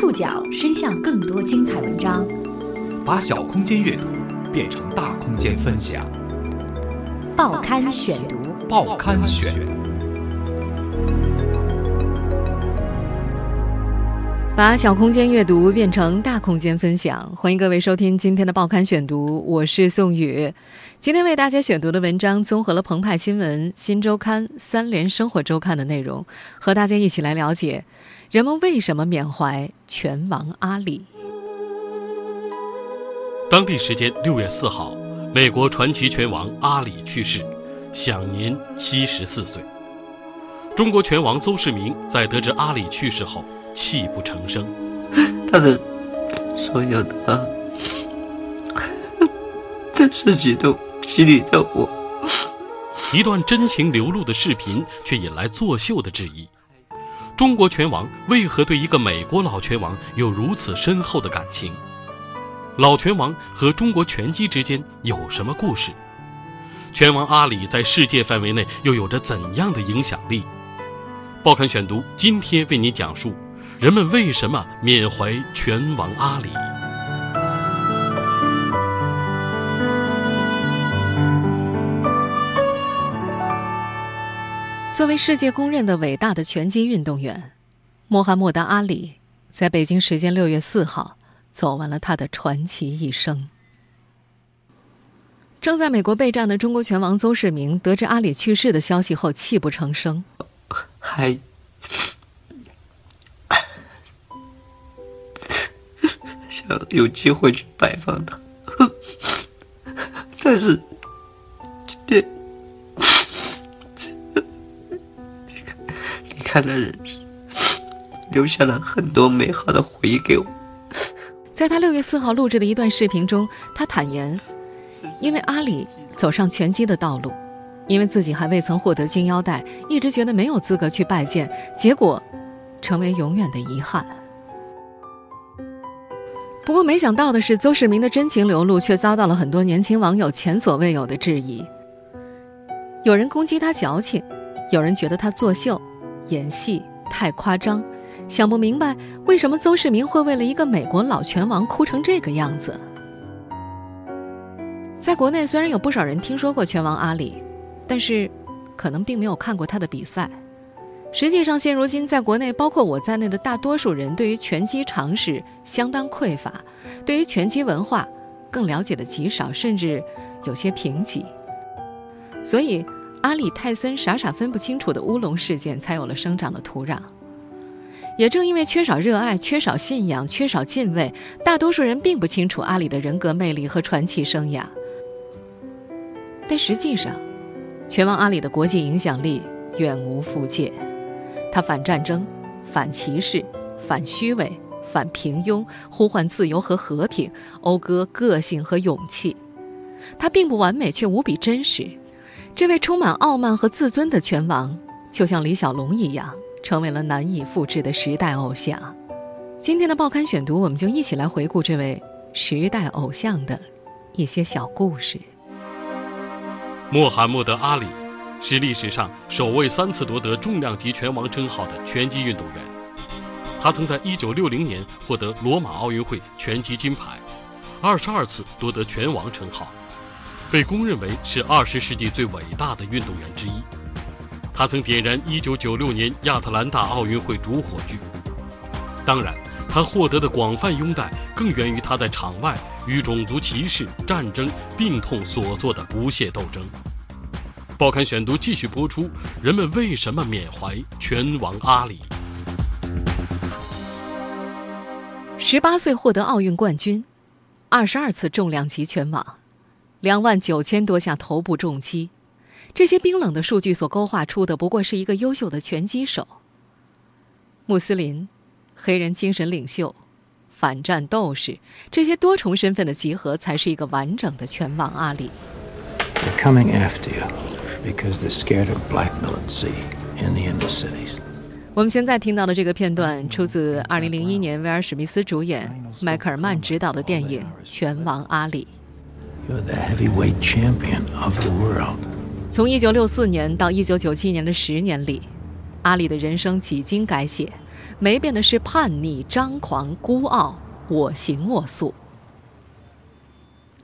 触角伸向更多精彩文章，把小空间阅读变成大空间分享。报刊选读，报刊选。把小空间阅读变成大空间分享，欢迎各位收听今天的报刊选读，我是宋宇。今天为大家选读的文章综合了澎湃新闻、新周刊、三联生活周刊的内容，和大家一起来了解人们为什么缅怀拳王阿里。当地时间六月四号，美国传奇拳王阿里去世，享年七十四岁。中国拳王邹市明在得知阿里去世后，泣不成声。他的所有的的事情都。激励着我。一段真情流露的视频，却引来作秀的质疑：中国拳王为何对一个美国老拳王有如此深厚的感情？老拳王和中国拳击之间有什么故事？拳王阿里在世界范围内又有着怎样的影响力？报刊选读今天为您讲述：人们为什么缅怀拳王阿里？作为世界公认的伟大的拳击运动员，穆罕默德·阿里在北京时间六月四号走完了他的传奇一生。正在美国备战的中国拳王邹市明得知阿里去世的消息后，泣不成声，还想有机会去拜访他，但是今天。看了人，留下了很多美好的回忆给我。在他六月四号录制的一段视频中，他坦言，因为阿里走上拳击的道路，因为自己还未曾获得金腰带，一直觉得没有资格去拜见，结果成为永远的遗憾。不过，没想到的是，邹市明的真情流露却遭到了很多年轻网友前所未有的质疑。有人攻击他矫情，有人觉得他作秀。演戏太夸张，想不明白为什么邹市明会为了一个美国老拳王哭成这个样子。在国内，虽然有不少人听说过拳王阿里，但是可能并没有看过他的比赛。实际上，现如今在国内，包括我在内的大多数人，对于拳击常识相当匮乏，对于拳击文化更了解的极少，甚至有些贫瘠。所以。阿里泰森傻傻分不清楚的乌龙事件才有了生长的土壤。也正因为缺少热爱、缺少信仰、缺少敬畏，大多数人并不清楚阿里的人格魅力和传奇生涯。但实际上，拳王阿里的国际影响力远无附界。他反战争、反歧视、反虚伪、反平庸，呼唤自由和和平，讴歌个性和勇气。他并不完美，却无比真实。这位充满傲慢和自尊的拳王，就像李小龙一样，成为了难以复制的时代偶像。今天的报刊选读，我们就一起来回顾这位时代偶像的一些小故事。穆罕默德·阿里是历史上首位三次夺得重量级拳王称号的拳击运动员。他曾在1960年获得罗马奥运会拳击金牌，二十二次夺得拳王称号。被公认为是二十世纪最伟大的运动员之一，他曾点燃一九九六年亚特兰大奥运会主火炬。当然，他获得的广泛拥戴更源于他在场外与种族歧视、战争、病痛所做的不懈斗争。报刊选读继续播出：人们为什么缅怀拳王阿里？十八岁获得奥运冠军，二十二次重量级拳王。两万九千多下头部重击，这些冰冷的数据所勾画出的，不过是一个优秀的拳击手。穆斯林、黑人精神领袖、反战斗士，这些多重身份的集合，才是一个完整的拳王阿里。我们现在听到的这个片段，出自2001年威尔史密斯主演、迈克尔曼执导的电影《拳王阿里》。从1964年到1997年的十年里，阿里的人生几经改写。没变的是叛逆、张狂、孤傲、我行我素。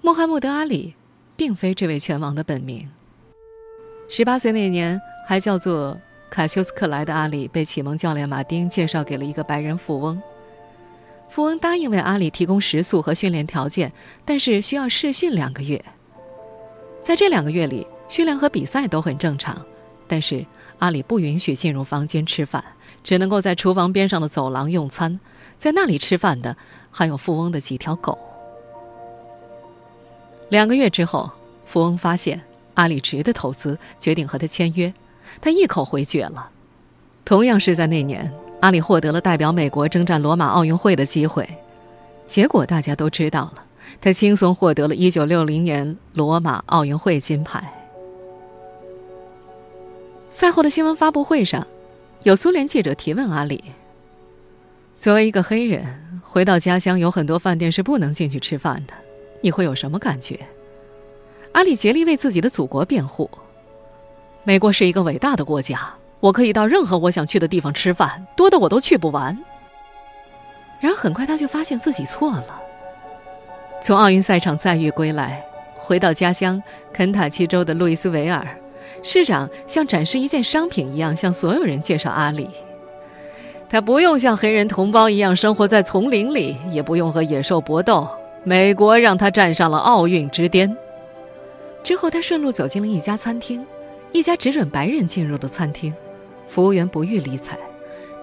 穆罕默德·阿里并非这位拳王的本名。十八岁那年，还叫做卡修斯克莱的阿里被启蒙教练马丁介绍给了一个白人富翁。富翁答应为阿里提供食宿和训练条件，但是需要试训两个月。在这两个月里，训练和比赛都很正常，但是阿里不允许进入房间吃饭，只能够在厨房边上的走廊用餐。在那里吃饭的还有富翁的几条狗。两个月之后，富翁发现阿里值得投资，决定和他签约。他一口回绝了。同样是在那年，阿里获得了代表美国征战罗马奥运会的机会。结果大家都知道了，他轻松获得了一九六零年罗马奥运会金牌。赛后的新闻发布会上，有苏联记者提问阿里：“作为一个黑人，回到家乡有很多饭店是不能进去吃饭的。”你会有什么感觉？阿里竭力为自己的祖国辩护。美国是一个伟大的国家，我可以到任何我想去的地方吃饭，多的我都去不完。然而很快他就发现自己错了。从奥运赛场载誉归来，回到家乡肯塔基州的路易斯维尔，市长像展示一件商品一样向所有人介绍阿里。他不用像黑人同胞一样生活在丛林里，也不用和野兽搏斗。美国让他站上了奥运之巅。之后，他顺路走进了一家餐厅，一家只准白人进入的餐厅。服务员不予理睬，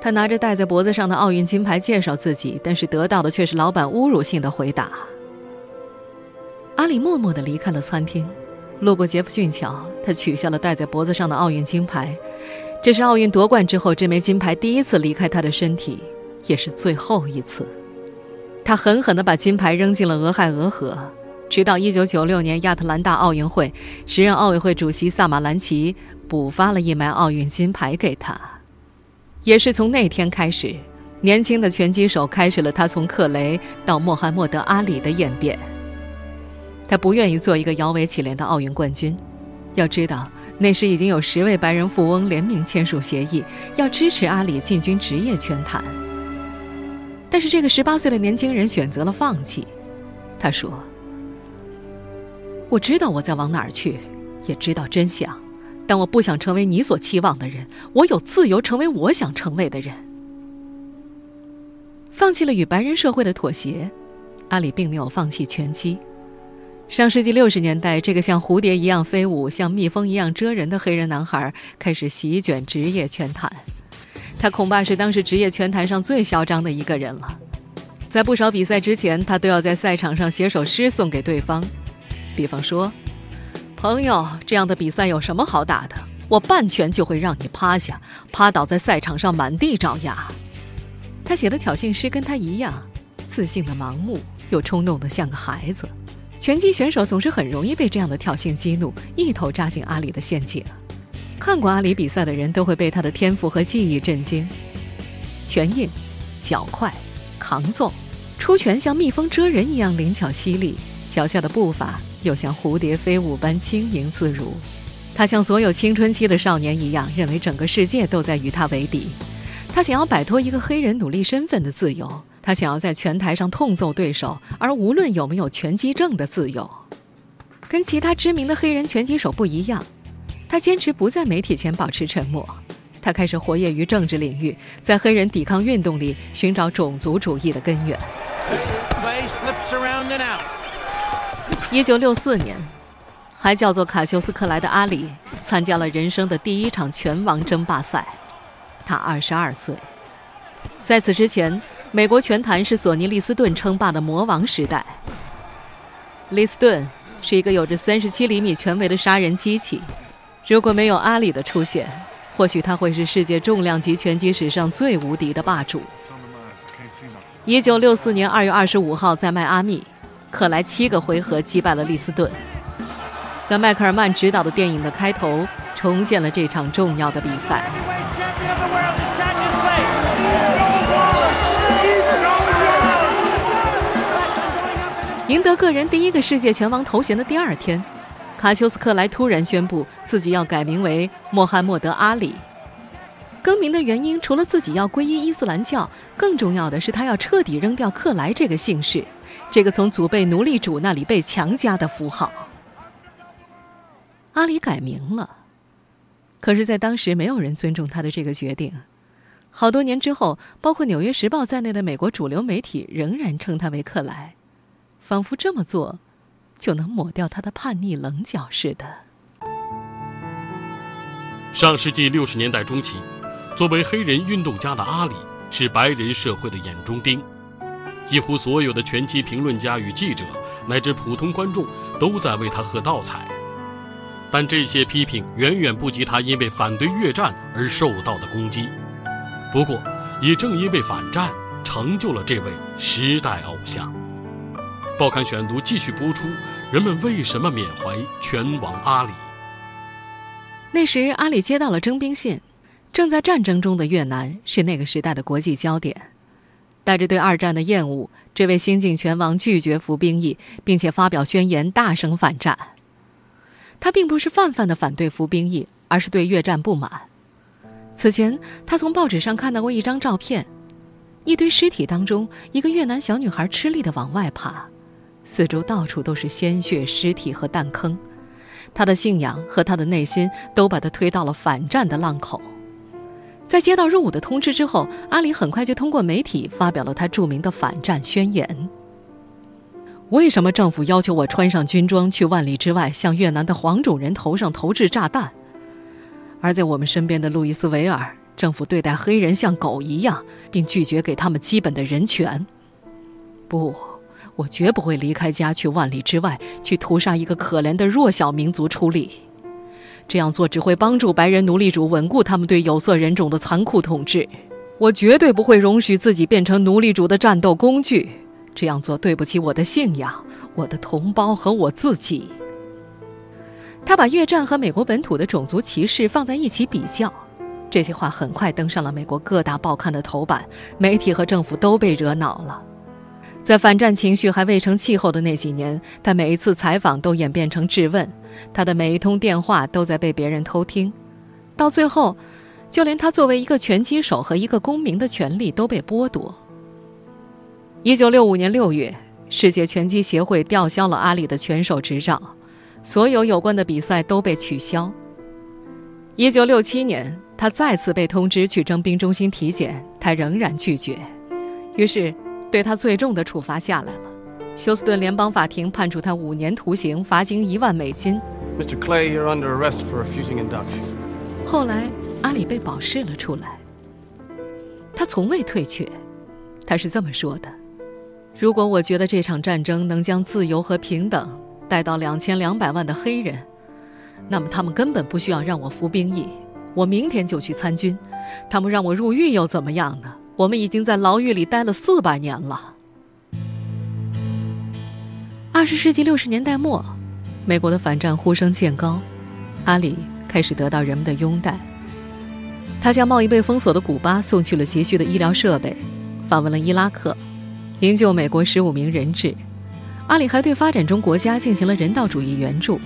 他拿着戴在脖子上的奥运金牌介绍自己，但是得到的却是老板侮辱性的回答。阿里默默地离开了餐厅，路过杰弗逊桥，他取下了戴在脖子上的奥运金牌。这是奥运夺冠之后这枚金牌第一次离开他的身体，也是最后一次。他狠狠地把金牌扔进了俄亥俄河，直到1996年亚特兰大奥运会，时任奥委会主席萨马兰奇补发了一枚奥运金牌给他。也是从那天开始，年轻的拳击手开始了他从克雷到穆罕默德·阿里的演变。他不愿意做一个摇尾乞怜的奥运冠军，要知道那时已经有十位白人富翁联名签署协议，要支持阿里进军职业拳坛。但是这个十八岁的年轻人选择了放弃。他说：“我知道我在往哪儿去，也知道真相，但我不想成为你所期望的人。我有自由成为我想成为的人。”放弃了与白人社会的妥协，阿里并没有放弃拳击。上世纪六十年代，这个像蝴蝶一样飞舞、像蜜蜂一样蜇人的黑人男孩开始席卷职业拳坛。他恐怕是当时职业拳坛上最嚣张的一个人了。在不少比赛之前，他都要在赛场上写首诗送给对方，比方说：“朋友，这样的比赛有什么好打的？我半拳就会让你趴下，趴倒在赛场上满地找牙。”他写的挑衅诗跟他一样，自信的盲目，又冲动的像个孩子。拳击选手总是很容易被这样的挑衅激怒，一头扎进阿里的陷阱。看过阿里比赛的人都会被他的天赋和技艺震惊，拳硬，脚快，扛揍，出拳像蜜蜂蜇人一样灵巧犀利，脚下的步伐又像蝴蝶飞舞般轻盈自如。他像所有青春期的少年一样，认为整个世界都在与他为敌。他想要摆脱一个黑人奴隶身份的自由，他想要在拳台上痛揍对手，而无论有没有拳击证的自由。跟其他知名的黑人拳击手不一样。他坚持不在媒体前保持沉默，他开始活跃于政治领域，在黑人抵抗运动里寻找种族主义的根源。一九六四年，还叫做卡修斯克莱的阿里参加了人生的第一场拳王争霸赛，他二十二岁。在此之前，美国拳坛是索尼·利斯顿称霸的魔王时代。利斯顿是一个有着三十七厘米拳围的杀人机器。如果没有阿里的出现，或许他会是世界重量级拳击史上最无敌的霸主。一九六四年二月二十五号，在迈阿密，克莱七个回合击败了利斯顿。在迈克尔曼执导的电影的开头，重现了这场重要的比赛。赢得个人第一个世界拳王头衔的第二天。卡修斯克莱突然宣布自己要改名为穆罕默德·阿里。更名的原因除了自己要皈依伊斯兰教，更重要的是他要彻底扔掉克莱这个姓氏，这个从祖辈奴隶主那里被强加的符号。阿里改名了，可是，在当时没有人尊重他的这个决定。好多年之后，包括《纽约时报》在内的美国主流媒体仍然称他为克莱，仿佛这么做就能抹掉他的叛逆棱角似的。上世纪六十年代中期。作为黑人运动家的阿里是白人社会的眼中钉，几乎所有的拳击评论家与记者乃至普通观众都在为他喝倒彩，但这些批评远远不及他因为反对越战而受到的攻击。不过，也正因为反战，成就了这位时代偶像。报刊选读继续播出：人们为什么缅怀拳王阿里？那时，阿里接到了征兵信。正在战争中的越南是那个时代的国际焦点。带着对二战的厌恶，这位新晋拳王拒绝服兵役，并且发表宣言，大声反战。他并不是泛泛的反对服兵役，而是对越战不满。此前，他从报纸上看到过一张照片：一堆尸体当中，一个越南小女孩吃力的往外爬，四周到处都是鲜血、尸体和弹坑。他的信仰和他的内心都把他推到了反战的浪口。在接到入伍的通知之后，阿里很快就通过媒体发表了他著名的反战宣言。为什么政府要求我穿上军装去万里之外向越南的黄种人头上投掷炸弹？而在我们身边的路易斯维尔，政府对待黑人像狗一样，并拒绝给他们基本的人权。不，我绝不会离开家去万里之外去屠杀一个可怜的弱小民族出力。这样做只会帮助白人奴隶主稳固他们对有色人种的残酷统治。我绝对不会容许自己变成奴隶主的战斗工具。这样做对不起我的信仰、我的同胞和我自己。他把越战和美国本土的种族歧视放在一起比较，这些话很快登上了美国各大报刊的头版，媒体和政府都被惹恼了。在反战情绪还未成气候的那几年，他每一次采访都演变成质问，他的每一通电话都在被别人偷听，到最后，就连他作为一个拳击手和一个公民的权利都被剥夺。一九六五年六月，世界拳击协会吊销了阿里的拳手执照，所有有关的比赛都被取消。一九六七年，他再次被通知去征兵中心体检，他仍然拒绝，于是。对他最重的处罚下来了，休斯顿联邦法庭判处他五年徒刑，罚金一万美金。Mr. Clay, you're under arrest for refusing induction. 后来，阿里被保释了出来。他从未退却，他是这么说的：“如果我觉得这场战争能将自由和平等带到两千两百万的黑人，那么他们根本不需要让我服兵役，我明天就去参军。他们让我入狱又怎么样呢？”我们已经在牢狱里待了四百年了。二十世纪六十年代末，美国的反战呼声渐高，阿里开始得到人们的拥戴。他向贸易被封锁的古巴送去了急需的医疗设备，访问了伊拉克，营救美国十五名人质。阿里还对发展中国家进行了人道主义援助。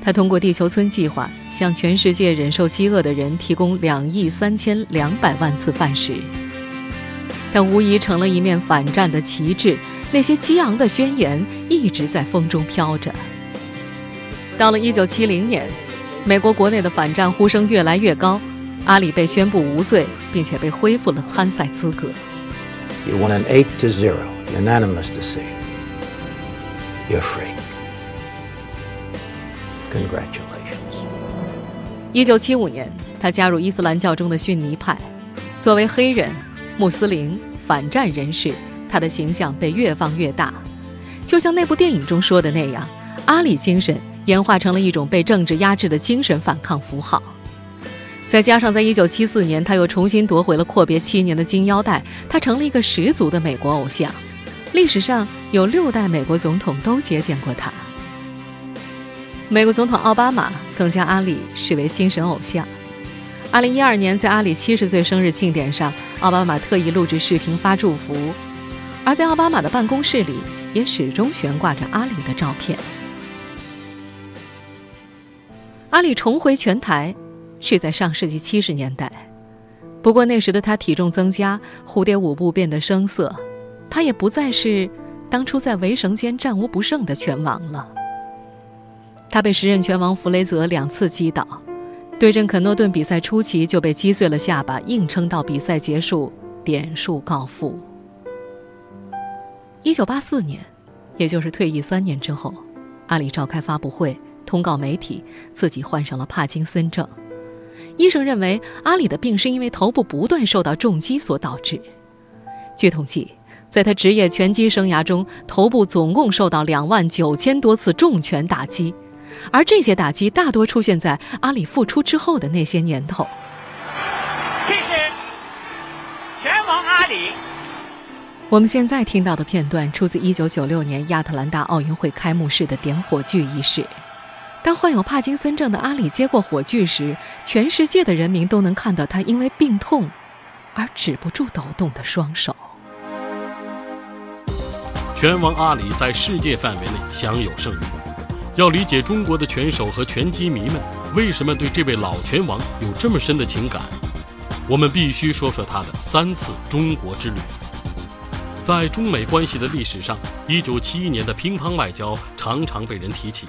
他通过地球村计划，向全世界忍受饥饿的人提供两亿三千两百万次饭食。但无疑成了一面反战的旗帜，那些激昂的宣言一直在风中飘着。到了1970年，美国国内的反战呼声越来越高，阿里被宣布无罪，并且被恢复了参赛资格。You won an eight to zero, unanimous decision. You're free. Congratulations. 1975年，他加入伊斯兰教中的逊尼派，作为黑人。穆斯林反战人士，他的形象被越放越大，就像那部电影中说的那样，阿里精神演化成了一种被政治压制的精神反抗符号。再加上在1974年，他又重新夺回了阔别七年的金腰带，他成了一个十足的美国偶像。历史上有六代美国总统都接见过他。美国总统奥巴马更将阿里视为精神偶像。二零一二年，在阿里七十岁生日庆典上，奥巴马特意录制视频发祝福，而在奥巴马的办公室里，也始终悬挂着阿里的照片。阿里重回拳台，是在上世纪七十年代，不过那时的他体重增加，蝴蝶舞步变得生涩，他也不再是当初在围绳间战无不胜的拳王了。他被时任拳王弗雷泽两次击倒，对阵肯诺顿比赛初期就被击碎了下巴，硬撑到比赛结束，点数告负。一九八四年，也就是退役三年之后，阿里召开发布会，通告媒体自己患上了帕金森症。医生认为阿里的病是因为头部不断受到重击所导致。据统计，在他职业拳击生涯中，头部总共受到两万九千多次重拳打击，而这些打击大多出现在阿里复出之后的那些年头。这是拳王阿里。我们现在听到的片段出自1996年亚特兰大奥运会开幕式的点火炬仪式。当患有帕金森症的阿里接过火炬时，全世界的人民都能看到他因为病痛而止不住抖动的双手。拳王阿里在世界范围内享有盛誉。要理解中国的拳手和拳击迷们为什么对这位老拳王有这么深的情感，我们必须说说他的三次中国之旅。在中美关系的历史上，1971年的乒乓外交常常被人提起。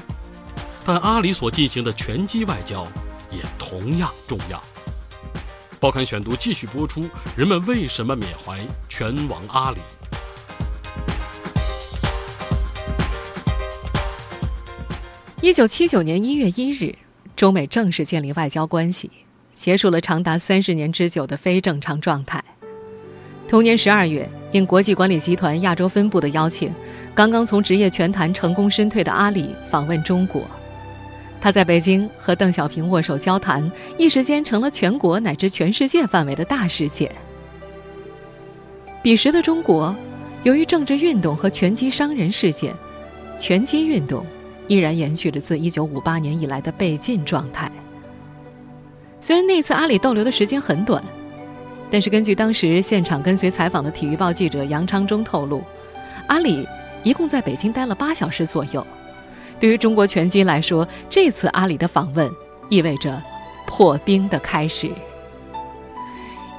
但阿里所进行的拳击外交也同样重要。报刊选读继续播出：人们为什么缅怀拳王阿里？一九七九年一月一日，中美正式建立外交关系，结束了长达三十年之久的非正常状态。同年十二月，应国际管理集团亚洲分部的邀请，刚刚从职业拳坛成功身退的阿里访问中国。他在北京和邓小平握手交谈，一时间成了全国乃至全世界范围的大事件。彼时的中国，由于政治运动和拳击伤人事件，拳击运动依然延续着自1958年以来的被禁状态。虽然那次阿里逗留的时间很短，但是根据当时现场跟随采访的体育报记者杨昌忠透露，阿里一共在北京待了八小时左右。对于中国拳击来说，这次阿里的访问意味着破冰的开始。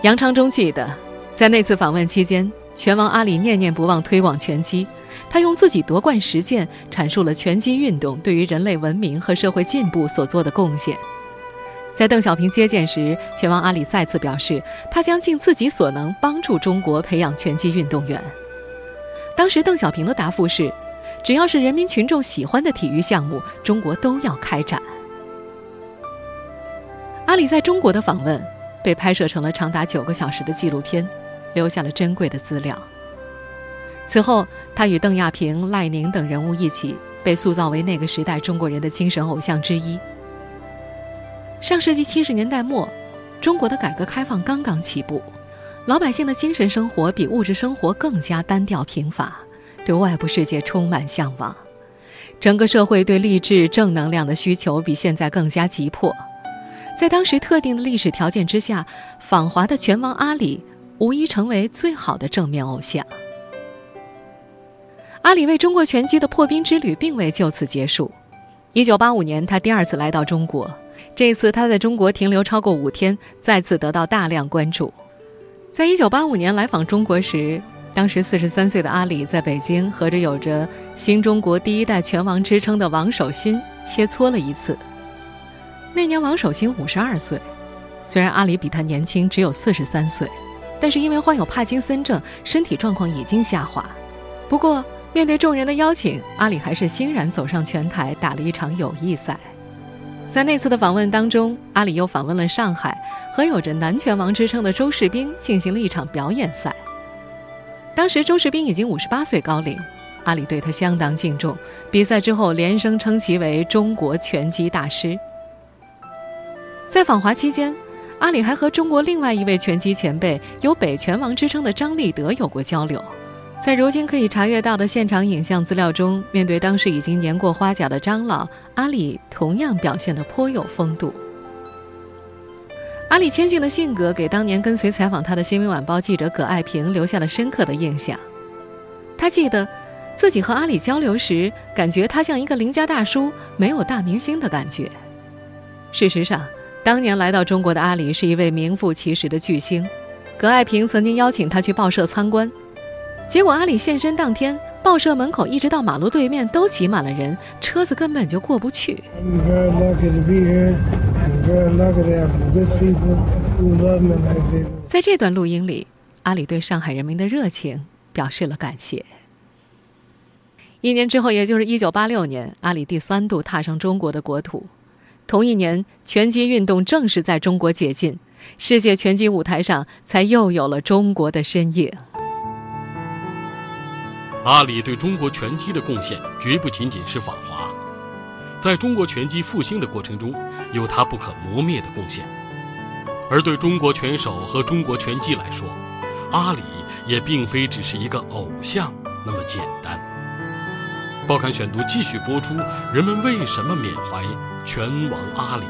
杨昌忠记得，在那次访问期间，拳王阿里念念不忘推广拳击，他用自己夺冠实践阐述了拳击运动对于人类文明和社会进步所做的贡献。在邓小平接见时，拳王阿里再次表示，他将尽自己所能帮助中国培养拳击运动员。当时邓小平的答复是。只要是人民群众喜欢的体育项目，中国都要开展。阿里在中国的访问被拍摄成了长达九个小时的纪录片，留下了珍贵的资料。此后，他与邓亚萍、赖宁等人物一起被塑造为那个时代中国人的精神偶像之一。上世纪七十年代末，中国的改革开放刚刚起步，老百姓的精神生活比物质生活更加单调贫乏。对外部世界充满向往，整个社会对励志正能量的需求比现在更加急迫。在当时特定的历史条件之下，访华的拳王阿里无疑成为最好的正面偶像。阿里为中国拳击的破冰之旅并未就此结束。一九八五年，他第二次来到中国，这次他在中国停留超过五天，再次得到大量关注。在一九八五年来访中国时。当时四十三岁的阿里在北京和着有着“新中国第一代拳王”之称的王守新切磋了一次。那年王守新五十二岁，虽然阿里比他年轻只有四十三岁，但是因为患有帕金森症，身体状况已经下滑。不过面对众人的邀请，阿里还是欣然走上拳台打了一场友谊赛。在那次的访问当中，阿里又访问了上海，和有着“男拳王”之称的周世斌进行了一场表演赛。当时周世斌已经五十八岁高龄，阿里对他相当敬重。比赛之后，连声称其为中国拳击大师。在访华期间，阿里还和中国另外一位拳击前辈、有“北拳王”之称的张立德有过交流。在如今可以查阅到的现场影像资料中，面对当时已经年过花甲的张老，阿里同样表现得颇有风度。阿里谦逊的性格给当年跟随采访他的《新闻晚报》记者葛爱萍留下了深刻的印象。他记得，自己和阿里交流时，感觉他像一个邻家大叔，没有大明星的感觉。事实上，当年来到中国的阿里是一位名副其实的巨星，葛爱萍曾经邀请他去报社参观，结果阿里现身当天，报社门口一直到马路对面都挤满了人，车子根本就过不去。在这段录音里，阿里对上海人民的热情表示了感谢。一年之后，也就是一九八六年，阿里第三度踏上中国的国土。同一年，拳击运动正式在中国解禁，世界拳击舞台上才又有了中国的身影。阿里对中国拳击的贡献绝不仅仅是访华，在中国拳击复兴的过程中，有他不可磨灭的贡献。而对中国拳手和中国拳击来说，阿里也并非只是一个偶像那么简单。报刊选读继续播出：人们为什么缅怀？拳王阿里。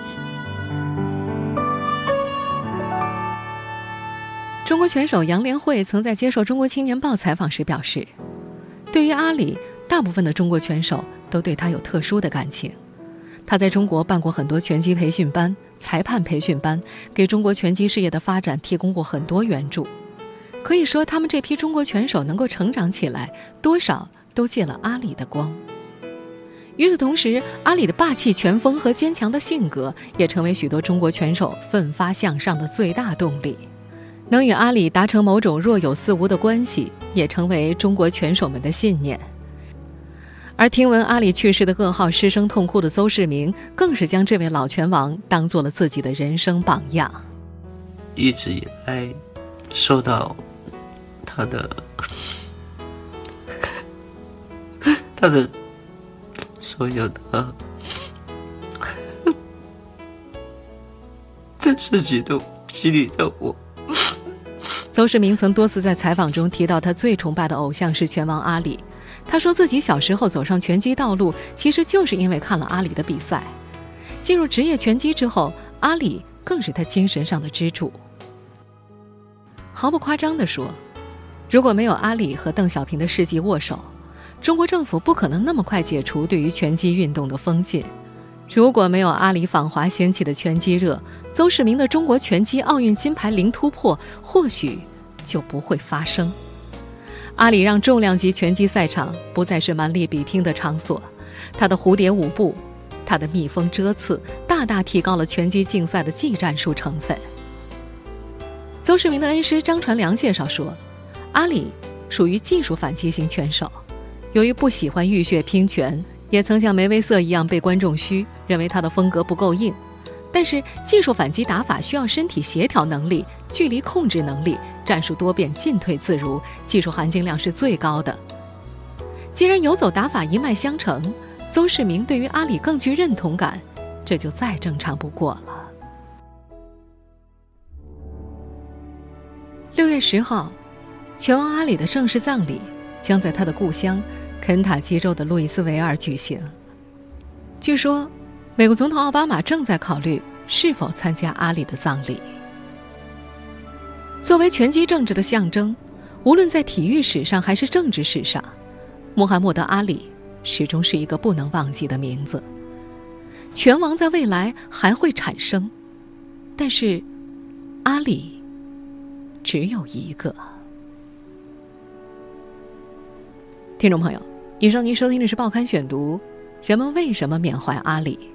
中国拳手杨连慧曾在接受《中国青年报》采访时表示，对于阿里，大部分的中国拳手都对他有特殊的感情。他在中国办过很多拳击培训班、裁判培训班，给中国拳击事业的发展提供过很多援助。可以说，他们这批中国拳手能够成长起来，多少都借了阿里的光。与此同时，阿里的霸气拳风和坚强的性格也成为许多中国拳手奋发向上的最大动力。能与阿里达成某种若有似无的关系，也成为中国拳手们的信念。而听闻阿里去世的噩耗，失声痛哭的邹市明，更是将这位老拳王当做了自己的人生榜样。一直以来，受到他的他的。所有的，这自己都激励着我。邹市明曾多次在采访中提到，他最崇拜的偶像是拳王阿里。他说自己小时候走上拳击道路，其实就是因为看了阿里的比赛。进入职业拳击之后，阿里更是他精神上的支柱。毫不夸张地说，如果没有阿里和邓小平的世纪握手。中国政府不可能那么快解除对于拳击运动的封禁。如果没有阿里访华掀起的拳击热，邹市明的中国拳击奥运金牌零突破或许就不会发生。阿里让重量级拳击赛场不再是蛮力比拼的场所，他的蝴蝶舞步，他的蜜蜂蛰刺，大大提高了拳击竞赛的技战术成分。邹市明的恩师张传良介绍说，阿里属于技术反击型拳手。由于不喜欢浴血拼拳，也曾像梅威瑟一样被观众嘘，认为他的风格不够硬。但是技术反击打法需要身体协调能力、距离控制能力、战术多变、进退自如，技术含金量是最高的。既然游走打法一脉相承，邹市明对于阿里更具认同感，这就再正常不过了。六月十号，拳王阿里的正式葬礼将在他的故乡。肯塔基州的路易斯维尔举行。据说，美国总统奥巴马正在考虑是否参加阿里的葬礼。作为拳击政治的象征，无论在体育史上还是政治史上，穆罕默德·阿里始终是一个不能忘记的名字。拳王在未来还会产生，但是阿里只有一个。听众朋友。以上您收听的是《报刊选读》，人们为什么缅怀阿里？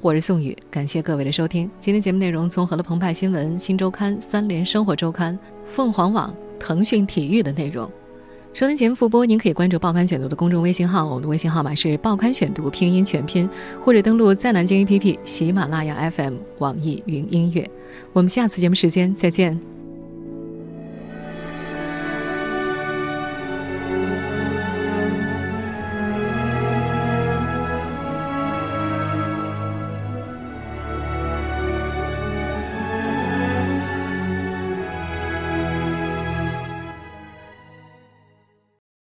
我是宋宇，感谢各位的收听。今天节目内容综合了澎湃新闻、新周刊、三联生活周刊、凤凰网、腾讯体育的内容。收听节目复播，您可以关注《报刊选读》的公众微信号，我们的微信号码是《报刊选读》拼音全拼，或者登录在南京 APP、喜马拉雅 FM、网易云音乐。我们下次节目时间再见。